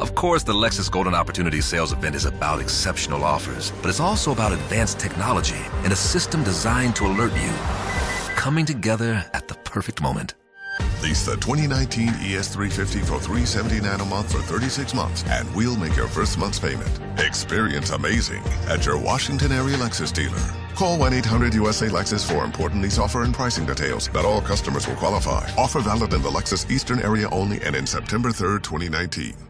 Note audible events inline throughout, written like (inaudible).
Of course, the Lexus Golden Opportunity Sales Event is about exceptional offers, but it's also about advanced technology and a system designed to alert you. Coming together at the perfect moment. Lease the 2019 ES350 for 379 a month for 36 months, and we'll make your first month's payment. Experience amazing at your Washington area Lexus dealer. Call 1 800 USA Lexus for important lease offer and pricing details. Not all customers will qualify. Offer valid in the Lexus Eastern area only and in September 3rd, 2019.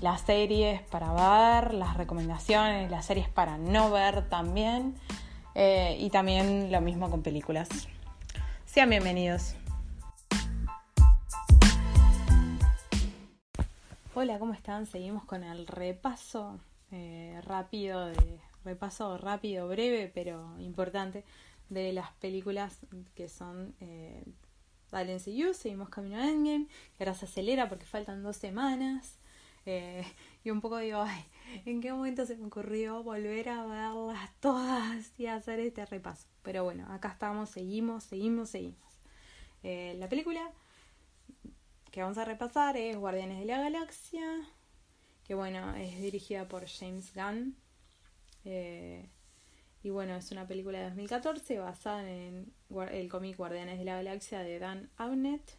las series para ver, las recomendaciones, las series para no ver también. Eh, y también lo mismo con películas. Sean bienvenidos. Hola, ¿cómo están? Seguimos con el repaso eh, rápido, de, repaso rápido, breve, pero importante de las películas que son eh, You. Seguimos camino a Endgame, que ahora se acelera porque faltan dos semanas. Eh, y un poco digo, ay, ¿en qué momento se me ocurrió volver a verlas todas y hacer este repaso? Pero bueno, acá estamos, seguimos, seguimos, seguimos. Eh, la película que vamos a repasar es Guardianes de la Galaxia, que bueno, es dirigida por James Gunn. Eh, y bueno, es una película de 2014 basada en el cómic Guardianes de la Galaxia de Dan Abnett.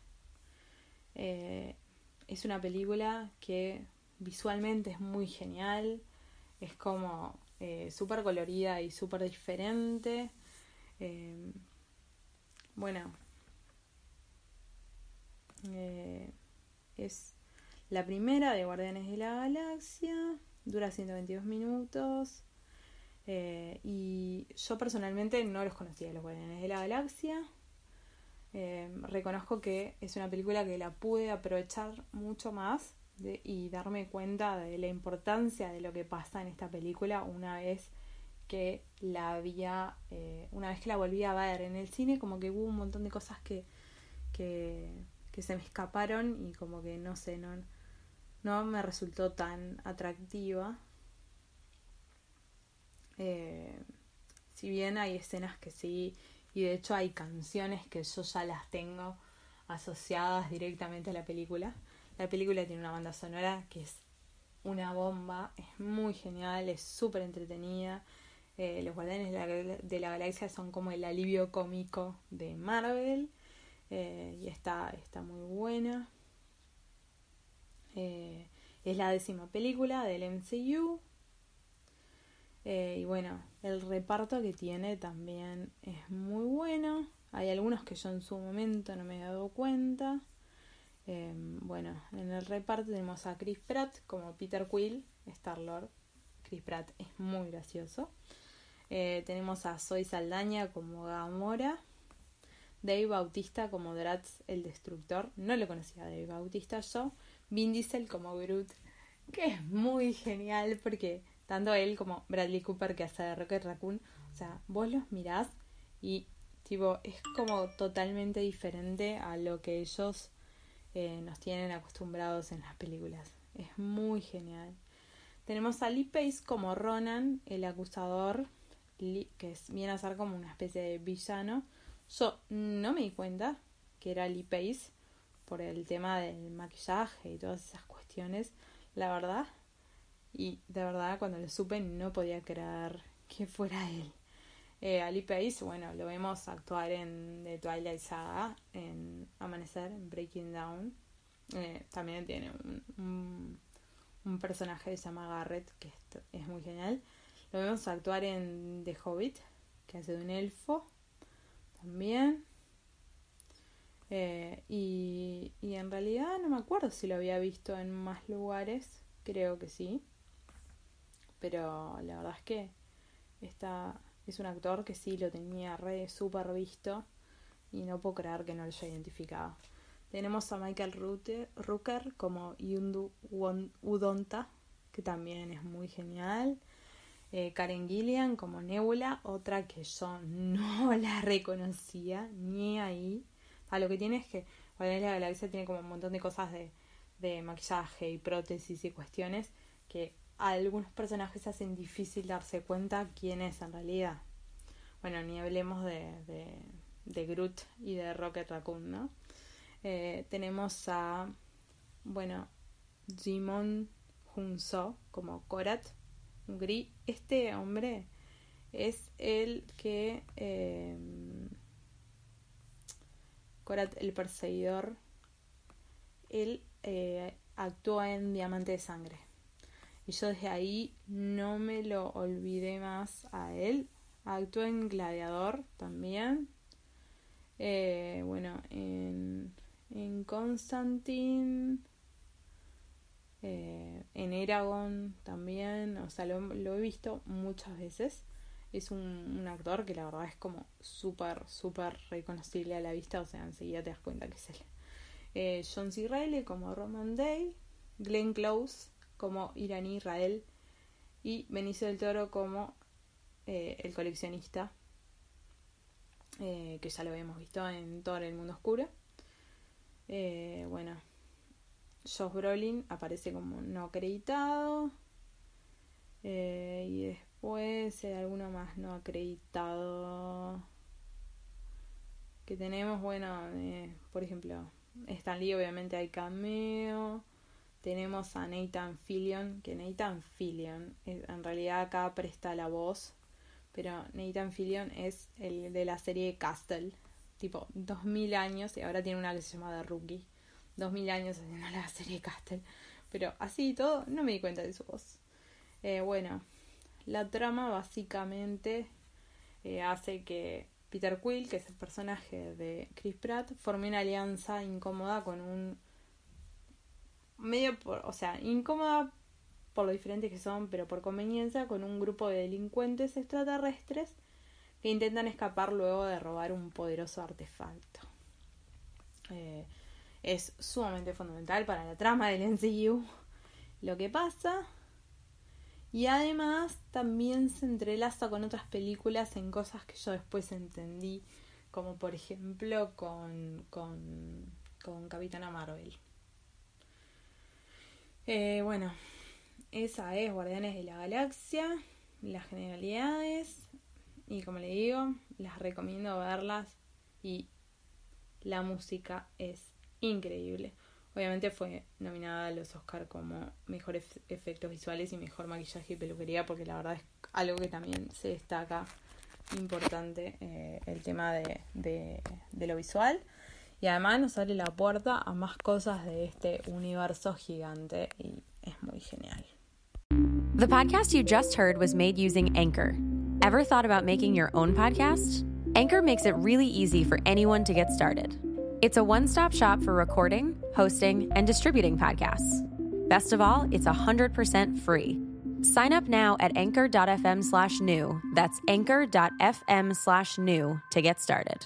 es una película que visualmente es muy genial, es como eh, súper colorida y súper diferente. Eh, bueno, eh, es la primera de Guardianes de la Galaxia, dura 122 minutos. y yo personalmente no los conocía, los Guardianes de la Galaxia. reconozco que es una película que la pude aprovechar mucho más y darme cuenta de la importancia de lo que pasa en esta película una vez que la había, eh, una vez que la volví a ver en el cine, como que hubo un montón de cosas que, que, se me escaparon y como que no sé, no, no me resultó tan atractiva. Eh, si bien hay escenas que sí, y de hecho hay canciones que yo ya las tengo asociadas directamente a la película. La película tiene una banda sonora que es una bomba, es muy genial, es súper entretenida. Eh, los Guardianes de la, Galaxia son como el alivio cómico de Marvel eh, y está, está muy buena. Eh, es la décima película del MCU. y bueno, el reparto que tiene también es muy bueno. Hay algunos que yo en su momento no me he dado cuenta. Em, bueno, en el reparto tenemos a Chris Pratt como Peter Quill, Star-Lord. Chris Pratt es muy gracioso. Eh, tenemos a Zoe Saldaña como Gamora. Dave Bautista como Drax el Destructor. No lo conocía Dave Bautista yo. Vin Diesel como Groot. Que es muy genial porque tanto él como Bradley Cooper que hace de Rocket Raccoon. O sea, vos los mirás y tipo es como totalmente diferente a lo que ellos eh, nos tienen acostumbrados en las películas. Es muy genial. Tenemos a Lee Pace como Ronan, el acusador, que viene a ser como una especie de villano. Yo no me di cuenta que era Lee Pace por el tema del maquillaje y todas esas cuestiones, la verdad. Y de verdad, cuando lo supe, no podía creer que fuera él. Eh, Ali Pace, bueno, lo vemos actuar en The Twilight Saga, en Amanecer, en Breaking Down. Eh, también tiene un, un, personaje que se llama Garrett, que es, muy genial. Lo vemos actuar en The Hobbit, que hace de un elfo, también. Eh, y, y en realidad no me acuerdo si lo había visto en más lugares, creo que sí. Pero la verdad es que está, es un actor que sí lo tenía re super visto y no puedo creer que no lo haya identificado. Tenemos a Michael Rooker como Yundu Udonta, que también es muy genial. Eh, Karen Gillian como Nebula, otra que yo (laughs) no la reconocía ni ahí. A lo que tiene es que Guardianes de la Galaxia tiene como un montón de cosas de, de maquillaje y prótesis y cuestiones que algunos personajes hacen difícil darse cuenta quién es en realidad. Bueno, ni hablemos de, de, de Groot y de Rocket Raccoon, ¿no? Eh, tenemos a, bueno, Jimon Hunso como Korat. Este hombre es el que... Eh, Korat, el perseguidor, él eh, actúa en Diamante de Sangre. Y yo desde ahí no me lo olvidé más a él. Actúa en Gladiador también. Eh, bueno, en en Constantine, eh, en Eragon también, o sea, lo, he visto muchas veces. Es un, actor que la verdad es como súper, súper reconocible a la vista, o sea, enseguida te das cuenta que es él. Eh, John C. Reilly como Roman Day, Glenn Close como Irani Rael y Benicio del Toro como eh, el coleccionista, que ya lo habíamos visto en Thor el Mundo Oscuro. Eh, bueno, Josh Brolin aparece como no acreditado. Eh, y después hay alguno más no acreditado que tenemos. Bueno, eh, por ejemplo, Stan Lee, obviamente hay cameo. Tenemos a Nathan Fillion, que Nathan Fillion en realidad acá presta la voz, pero Nathan Fillion es el de la serie Castle, tipo 2000 años y ahora tiene una que se llama The Rookie. 2000 años haciendo la serie Castle. Pero así y todo, no me di cuenta de su voz. Eh, bueno, la trama básicamente eh, hace que Peter Quill, que es el personaje de Chris Pratt, forme una alianza incómoda con un. Medio por. o sea, incómoda por lo diferentes que son, pero por conveniencia, con un grupo de delincuentes extraterrestres que intentan escapar luego de robar un poderoso artefacto. Eh, es sumamente fundamental para la trama del MCU lo que pasa. Y además también se entrelaza con otras películas en cosas que yo después entendí, como por ejemplo con, con, con Capitana Marvel. Eh, bueno, esa es Guardianes de la Galaxia, las generalidades. Y como le digo, las recomiendo verlas y la música es increíble. Obviamente fue nominada a los Oscar como mejores efectos visuales y mejor maquillaje y peluquería porque la verdad es algo que también se destaca importante eh, el tema de, de, de lo visual y además nos abre la puerta a más cosas de este universo gigante y es muy genial. The podcast you just heard was made using Anchor. Ever thought about making your own podcast? Anchor makes it really easy for anyone to get started. It's a one stop shop for recording, hosting, and distributing podcasts. Best of all, it's 100% free. Sign up now at anchor.fm slash new. That's anchor.fm slash new to get started.